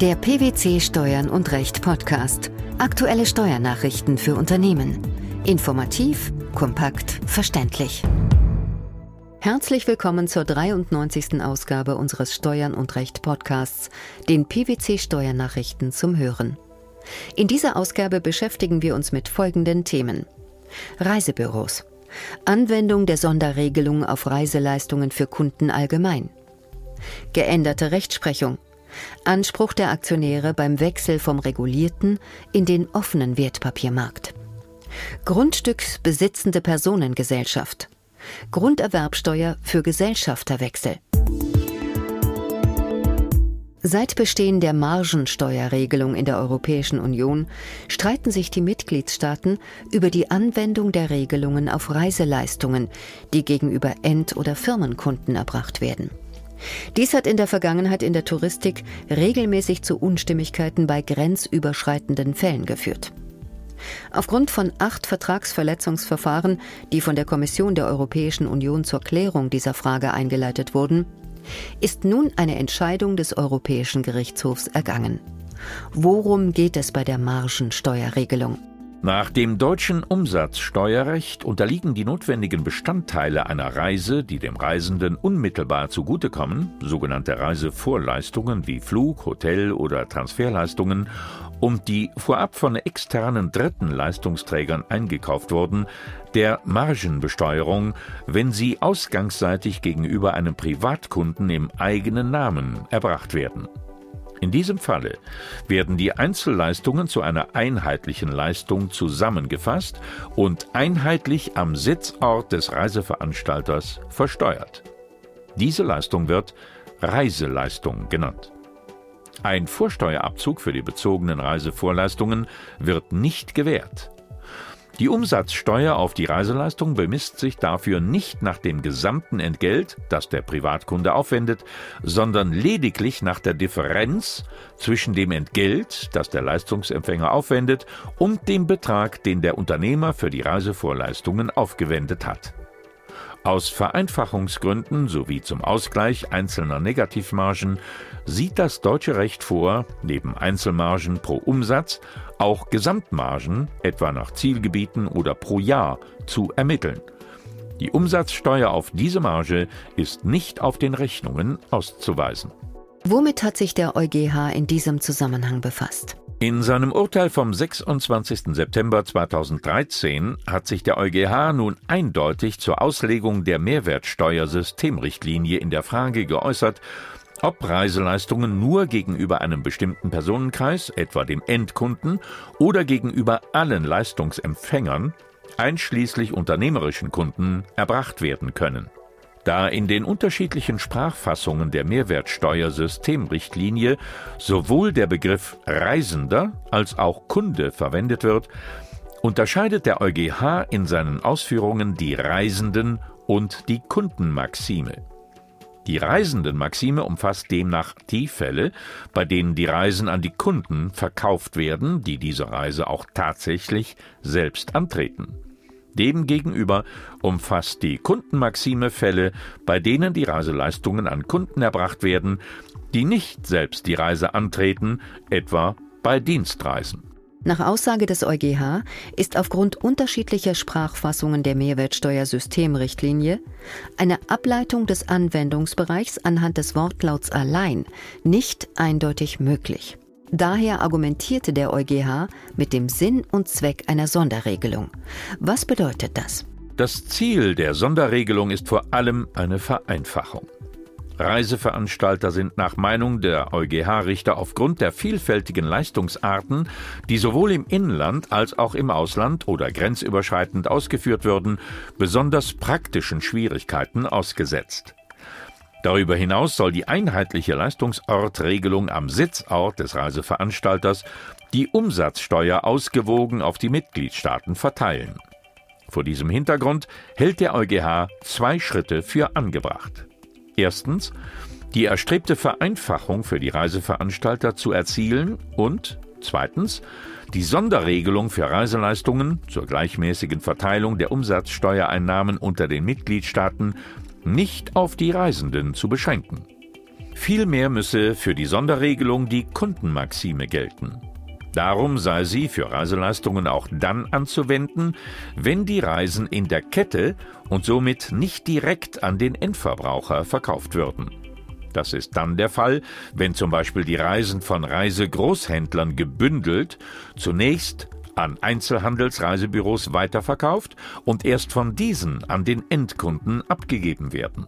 Der PwC Steuern und Recht Podcast. Aktuelle Steuernachrichten für Unternehmen. Informativ, kompakt, verständlich. Herzlich willkommen zur 93. Ausgabe unseres Steuern und Recht Podcasts, den PwC Steuernachrichten zum Hören. In dieser Ausgabe beschäftigen wir uns mit folgenden Themen. Reisebüros. Anwendung der Sonderregelung auf Reiseleistungen für Kunden allgemein. Geänderte Rechtsprechung. Anspruch der Aktionäre beim Wechsel vom regulierten in den offenen Wertpapiermarkt. Grundstücksbesitzende Personengesellschaft. Grunderwerbsteuer für Gesellschafterwechsel. Seit Bestehen der Margensteuerregelung in der Europäischen Union streiten sich die Mitgliedstaaten über die Anwendung der Regelungen auf Reiseleistungen, die gegenüber End- oder Firmenkunden erbracht werden. Dies hat in der Vergangenheit in der Touristik regelmäßig zu Unstimmigkeiten bei grenzüberschreitenden Fällen geführt. Aufgrund von acht Vertragsverletzungsverfahren, die von der Kommission der Europäischen Union zur Klärung dieser Frage eingeleitet wurden, ist nun eine Entscheidung des Europäischen Gerichtshofs ergangen. Worum geht es bei der Margensteuerregelung? Nach dem deutschen Umsatzsteuerrecht unterliegen die notwendigen Bestandteile einer Reise, die dem Reisenden unmittelbar zugutekommen, sogenannte Reisevorleistungen wie Flug, Hotel oder Transferleistungen, und die vorab von externen dritten Leistungsträgern eingekauft wurden, der Margenbesteuerung, wenn sie ausgangsseitig gegenüber einem Privatkunden im eigenen Namen erbracht werden. In diesem Falle werden die Einzelleistungen zu einer einheitlichen Leistung zusammengefasst und einheitlich am Sitzort des Reiseveranstalters versteuert. Diese Leistung wird Reiseleistung genannt. Ein Vorsteuerabzug für die bezogenen Reisevorleistungen wird nicht gewährt. Die Umsatzsteuer auf die Reiseleistung bemisst sich dafür nicht nach dem gesamten Entgelt, das der Privatkunde aufwendet, sondern lediglich nach der Differenz zwischen dem Entgelt, das der Leistungsempfänger aufwendet, und dem Betrag, den der Unternehmer für die Reisevorleistungen aufgewendet hat. Aus Vereinfachungsgründen sowie zum Ausgleich einzelner Negativmargen sieht das deutsche Recht vor, neben Einzelmargen pro Umsatz auch Gesamtmargen, etwa nach Zielgebieten oder pro Jahr, zu ermitteln. Die Umsatzsteuer auf diese Marge ist nicht auf den Rechnungen auszuweisen. Womit hat sich der EuGH in diesem Zusammenhang befasst? In seinem Urteil vom 26. September 2013 hat sich der EuGH nun eindeutig zur Auslegung der Mehrwertsteuersystemrichtlinie in der Frage geäußert, ob Reiseleistungen nur gegenüber einem bestimmten Personenkreis, etwa dem Endkunden, oder gegenüber allen Leistungsempfängern, einschließlich unternehmerischen Kunden, erbracht werden können. Da in den unterschiedlichen Sprachfassungen der Mehrwertsteuersystemrichtlinie sowohl der Begriff Reisender als auch Kunde verwendet wird, unterscheidet der EuGH in seinen Ausführungen die Reisenden und die Kundenmaxime. Die Reisendenmaxime umfasst demnach die Fälle, bei denen die Reisen an die Kunden verkauft werden, die diese Reise auch tatsächlich selbst antreten. Demgegenüber umfasst die Kundenmaxime Fälle, bei denen die Reiseleistungen an Kunden erbracht werden, die nicht selbst die Reise antreten, etwa bei Dienstreisen. Nach Aussage des EuGH ist aufgrund unterschiedlicher Sprachfassungen der Mehrwertsteuersystemrichtlinie eine Ableitung des Anwendungsbereichs anhand des Wortlauts allein nicht eindeutig möglich. Daher argumentierte der EuGH mit dem Sinn und Zweck einer Sonderregelung. Was bedeutet das? Das Ziel der Sonderregelung ist vor allem eine Vereinfachung. Reiseveranstalter sind nach Meinung der EuGH-Richter aufgrund der vielfältigen Leistungsarten, die sowohl im Inland als auch im Ausland oder grenzüberschreitend ausgeführt würden, besonders praktischen Schwierigkeiten ausgesetzt. Darüber hinaus soll die einheitliche Leistungsortregelung am Sitzort des Reiseveranstalters die Umsatzsteuer ausgewogen auf die Mitgliedstaaten verteilen. Vor diesem Hintergrund hält der EuGH zwei Schritte für angebracht. Erstens, die erstrebte Vereinfachung für die Reiseveranstalter zu erzielen und zweitens, die Sonderregelung für Reiseleistungen zur gleichmäßigen Verteilung der Umsatzsteuereinnahmen unter den Mitgliedstaaten nicht auf die Reisenden zu beschränken. Vielmehr müsse für die Sonderregelung die Kundenmaxime gelten. Darum sei sie für Reiseleistungen auch dann anzuwenden, wenn die Reisen in der Kette und somit nicht direkt an den Endverbraucher verkauft würden. Das ist dann der Fall, wenn zum Beispiel die Reisen von Reisegroßhändlern gebündelt zunächst an Einzelhandelsreisebüros weiterverkauft und erst von diesen an den Endkunden abgegeben werden.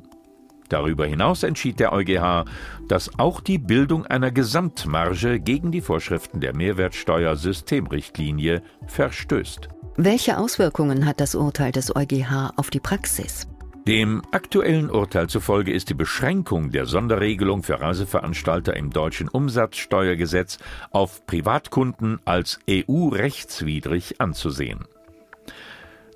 Darüber hinaus entschied der EuGH, dass auch die Bildung einer Gesamtmarge gegen die Vorschriften der Mehrwertsteuersystemrichtlinie verstößt. Welche Auswirkungen hat das Urteil des EuGH auf die Praxis? Dem aktuellen Urteil zufolge ist die Beschränkung der Sonderregelung für Reiseveranstalter im deutschen Umsatzsteuergesetz auf Privatkunden als EU-rechtswidrig anzusehen.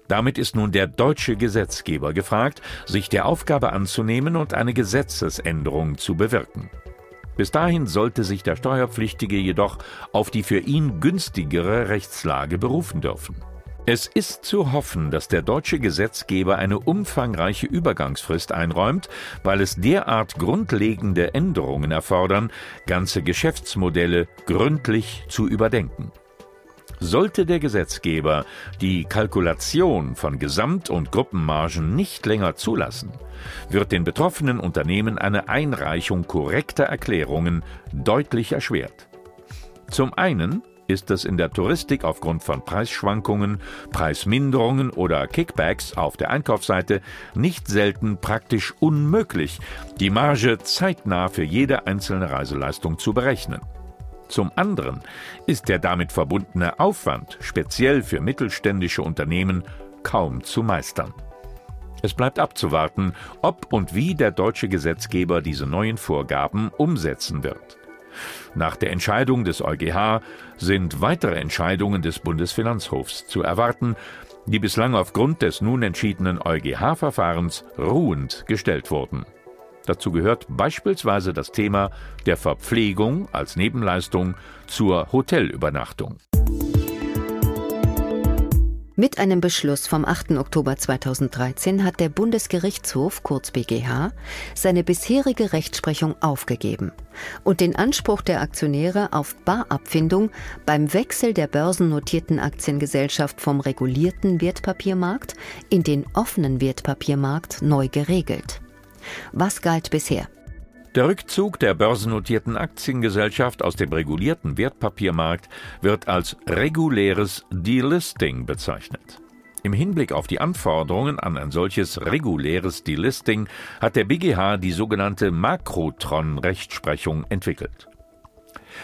Damit ist nun der deutsche Gesetzgeber gefragt, sich der Aufgabe anzunehmen und eine Gesetzesänderung zu bewirken. Bis dahin sollte sich der Steuerpflichtige jedoch auf die für ihn günstigere Rechtslage berufen dürfen. Es ist zu hoffen, dass der deutsche Gesetzgeber eine umfangreiche Übergangsfrist einräumt, weil es derart grundlegende Änderungen erfordern, ganze Geschäftsmodelle gründlich zu überdenken. Sollte der Gesetzgeber die Kalkulation von Gesamt- und Gruppenmargen nicht länger zulassen, wird den betroffenen Unternehmen eine Einreichung korrekter Erklärungen deutlich erschwert. Zum einen ist es in der Touristik aufgrund von Preisschwankungen, Preisminderungen oder Kickbacks auf der Einkaufsseite nicht selten praktisch unmöglich, die Marge zeitnah für jede einzelne Reiseleistung zu berechnen. Zum anderen ist der damit verbundene Aufwand, speziell für mittelständische Unternehmen, kaum zu meistern. Es bleibt abzuwarten, ob und wie der deutsche Gesetzgeber diese neuen Vorgaben umsetzen wird. Nach der Entscheidung des EuGH sind weitere Entscheidungen des Bundesfinanzhofs zu erwarten, die bislang aufgrund des nun entschiedenen EuGH-Verfahrens ruhend gestellt wurden. Dazu gehört beispielsweise das Thema der Verpflegung als Nebenleistung zur Hotelübernachtung. Mit einem Beschluss vom 8. Oktober 2013 hat der Bundesgerichtshof, kurz BGH, seine bisherige Rechtsprechung aufgegeben und den Anspruch der Aktionäre auf Barabfindung beim Wechsel der börsennotierten Aktiengesellschaft vom regulierten Wertpapiermarkt in den offenen Wertpapiermarkt neu geregelt. Was galt bisher? Der Rückzug der börsennotierten Aktiengesellschaft aus dem regulierten Wertpapiermarkt wird als reguläres Delisting bezeichnet. Im Hinblick auf die Anforderungen an ein solches reguläres Delisting hat der BGH die sogenannte Makrotron-Rechtsprechung entwickelt.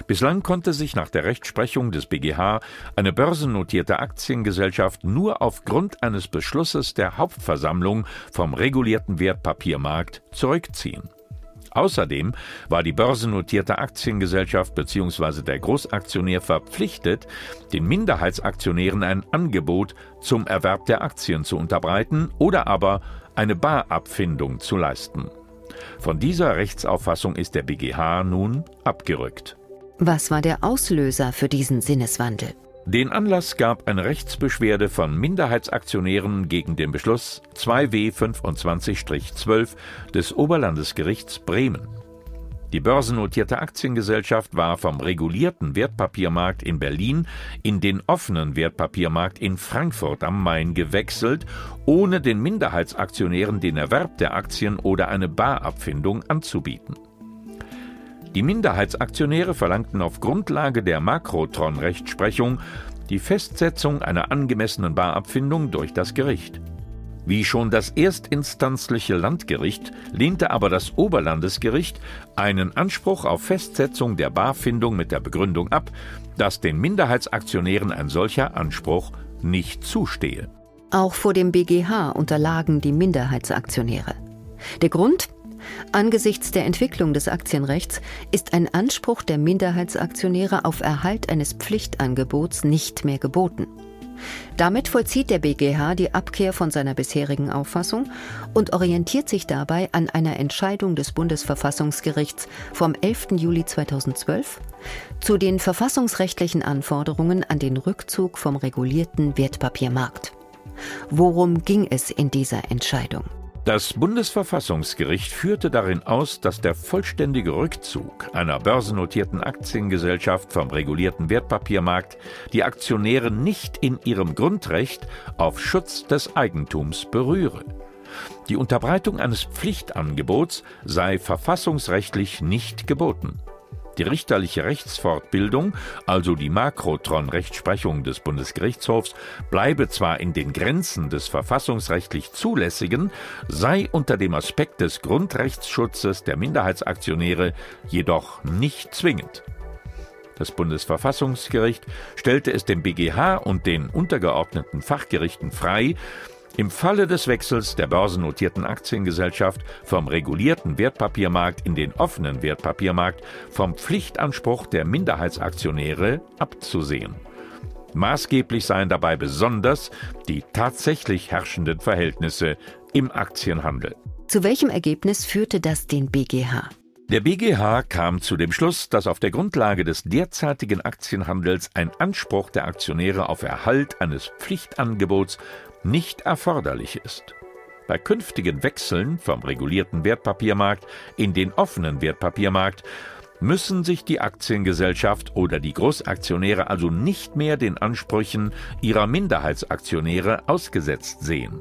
Bislang konnte sich nach der Rechtsprechung des BGH eine börsennotierte Aktiengesellschaft nur aufgrund eines Beschlusses der Hauptversammlung vom regulierten Wertpapiermarkt zurückziehen. Außerdem war die börsennotierte Aktiengesellschaft bzw. der Großaktionär verpflichtet, den Minderheitsaktionären ein Angebot zum Erwerb der Aktien zu unterbreiten oder aber eine Barabfindung zu leisten. Von dieser Rechtsauffassung ist der BGH nun abgerückt. Was war der Auslöser für diesen Sinneswandel? Den Anlass gab eine Rechtsbeschwerde von Minderheitsaktionären gegen den Beschluss 2W 25-12 des Oberlandesgerichts Bremen. Die börsennotierte Aktiengesellschaft war vom regulierten Wertpapiermarkt in Berlin in den offenen Wertpapiermarkt in Frankfurt am Main gewechselt, ohne den Minderheitsaktionären den Erwerb der Aktien oder eine Barabfindung anzubieten. Die Minderheitsaktionäre verlangten auf Grundlage der Makrotron-Rechtsprechung die Festsetzung einer angemessenen Barabfindung durch das Gericht. Wie schon das erstinstanzliche Landgericht lehnte aber das Oberlandesgericht einen Anspruch auf Festsetzung der Barfindung mit der Begründung ab, dass den Minderheitsaktionären ein solcher Anspruch nicht zustehe. Auch vor dem BGH unterlagen die Minderheitsaktionäre. Der Grund Angesichts der Entwicklung des Aktienrechts ist ein Anspruch der Minderheitsaktionäre auf Erhalt eines Pflichtangebots nicht mehr geboten. Damit vollzieht der BGH die Abkehr von seiner bisherigen Auffassung und orientiert sich dabei an einer Entscheidung des Bundesverfassungsgerichts vom 11. Juli 2012 zu den verfassungsrechtlichen Anforderungen an den Rückzug vom regulierten Wertpapiermarkt. Worum ging es in dieser Entscheidung? Das Bundesverfassungsgericht führte darin aus, dass der vollständige Rückzug einer börsennotierten Aktiengesellschaft vom regulierten Wertpapiermarkt die Aktionäre nicht in ihrem Grundrecht auf Schutz des Eigentums berühre. Die Unterbreitung eines Pflichtangebots sei verfassungsrechtlich nicht geboten. Die richterliche Rechtsfortbildung, also die Makrotron-Rechtsprechung des Bundesgerichtshofs, bleibe zwar in den Grenzen des verfassungsrechtlich Zulässigen, sei unter dem Aspekt des Grundrechtsschutzes der Minderheitsaktionäre jedoch nicht zwingend. Das Bundesverfassungsgericht stellte es dem BGH und den untergeordneten Fachgerichten frei, im Falle des Wechsels der börsennotierten Aktiengesellschaft vom regulierten Wertpapiermarkt in den offenen Wertpapiermarkt vom Pflichtanspruch der Minderheitsaktionäre abzusehen. Maßgeblich seien dabei besonders die tatsächlich herrschenden Verhältnisse im Aktienhandel. Zu welchem Ergebnis führte das den BGH? Der BGH kam zu dem Schluss, dass auf der Grundlage des derzeitigen Aktienhandels ein Anspruch der Aktionäre auf Erhalt eines Pflichtangebots nicht erforderlich ist. Bei künftigen Wechseln vom regulierten Wertpapiermarkt in den offenen Wertpapiermarkt müssen sich die Aktiengesellschaft oder die Großaktionäre also nicht mehr den Ansprüchen ihrer Minderheitsaktionäre ausgesetzt sehen.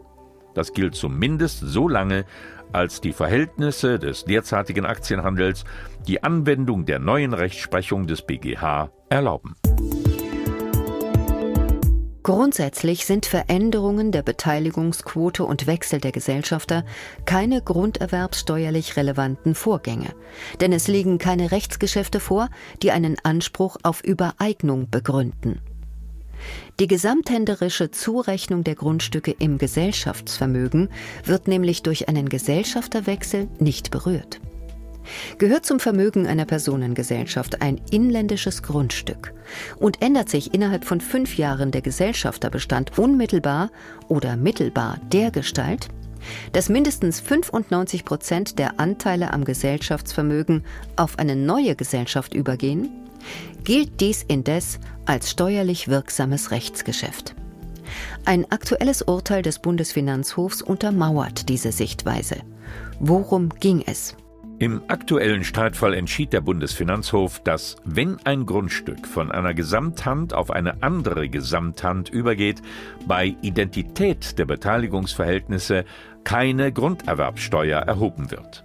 Das gilt zumindest so lange, als die Verhältnisse des derzeitigen Aktienhandels die Anwendung der neuen Rechtsprechung des BGH erlauben. Grundsätzlich sind Veränderungen der Beteiligungsquote und Wechsel der Gesellschafter keine grunderwerbssteuerlich relevanten Vorgänge, denn es liegen keine Rechtsgeschäfte vor, die einen Anspruch auf Übereignung begründen. Die gesamthänderische Zurechnung der Grundstücke im Gesellschaftsvermögen wird nämlich durch einen Gesellschafterwechsel nicht berührt. Gehört zum Vermögen einer Personengesellschaft ein inländisches Grundstück und ändert sich innerhalb von fünf Jahren der Gesellschafterbestand unmittelbar oder mittelbar der Gestalt, dass mindestens 95 Prozent der Anteile am Gesellschaftsvermögen auf eine neue Gesellschaft übergehen, gilt dies indes als steuerlich wirksames Rechtsgeschäft. Ein aktuelles Urteil des Bundesfinanzhofs untermauert diese Sichtweise. Worum ging es? Im aktuellen Streitfall entschied der Bundesfinanzhof, dass wenn ein Grundstück von einer Gesamthand auf eine andere Gesamthand übergeht, bei Identität der Beteiligungsverhältnisse keine Grunderwerbsteuer erhoben wird.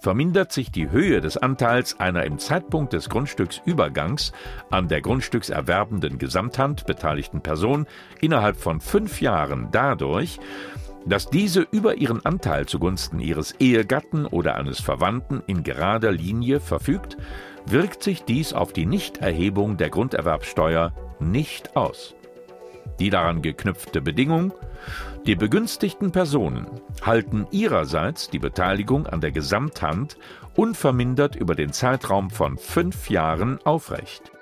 Vermindert sich die Höhe des Anteils einer im Zeitpunkt des Grundstücksübergangs an der grundstückserwerbenden Gesamthand beteiligten Person innerhalb von fünf Jahren dadurch, dass diese über ihren Anteil zugunsten ihres Ehegatten oder eines Verwandten in gerader Linie verfügt, wirkt sich dies auf die Nichterhebung der Grunderwerbsteuer nicht aus. Die daran geknüpfte Bedingung, die begünstigten Personen halten ihrerseits die Beteiligung an der Gesamthand unvermindert über den Zeitraum von fünf Jahren aufrecht.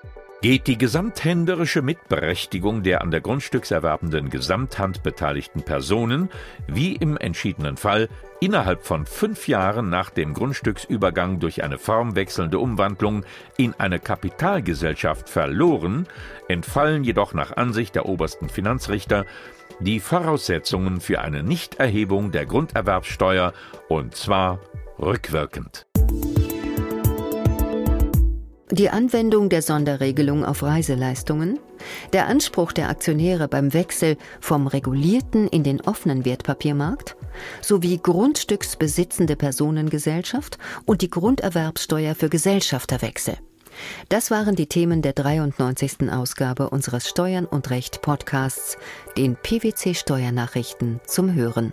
Geht die gesamthänderische Mitberechtigung der an der Grundstückserwerbenden Gesamthand beteiligten Personen, wie im entschiedenen Fall, innerhalb von fünf Jahren nach dem Grundstücksübergang durch eine formwechselnde Umwandlung in eine Kapitalgesellschaft verloren, entfallen jedoch nach Ansicht der obersten Finanzrichter die Voraussetzungen für eine Nichterhebung der Grunderwerbsteuer und zwar rückwirkend. Die Anwendung der Sonderregelung auf Reiseleistungen, der Anspruch der Aktionäre beim Wechsel vom regulierten in den offenen Wertpapiermarkt sowie grundstücksbesitzende Personengesellschaft und die Grunderwerbssteuer für Gesellschafterwechsel. Das waren die Themen der 93. Ausgabe unseres Steuern und Recht Podcasts, den PwC Steuernachrichten zum Hören.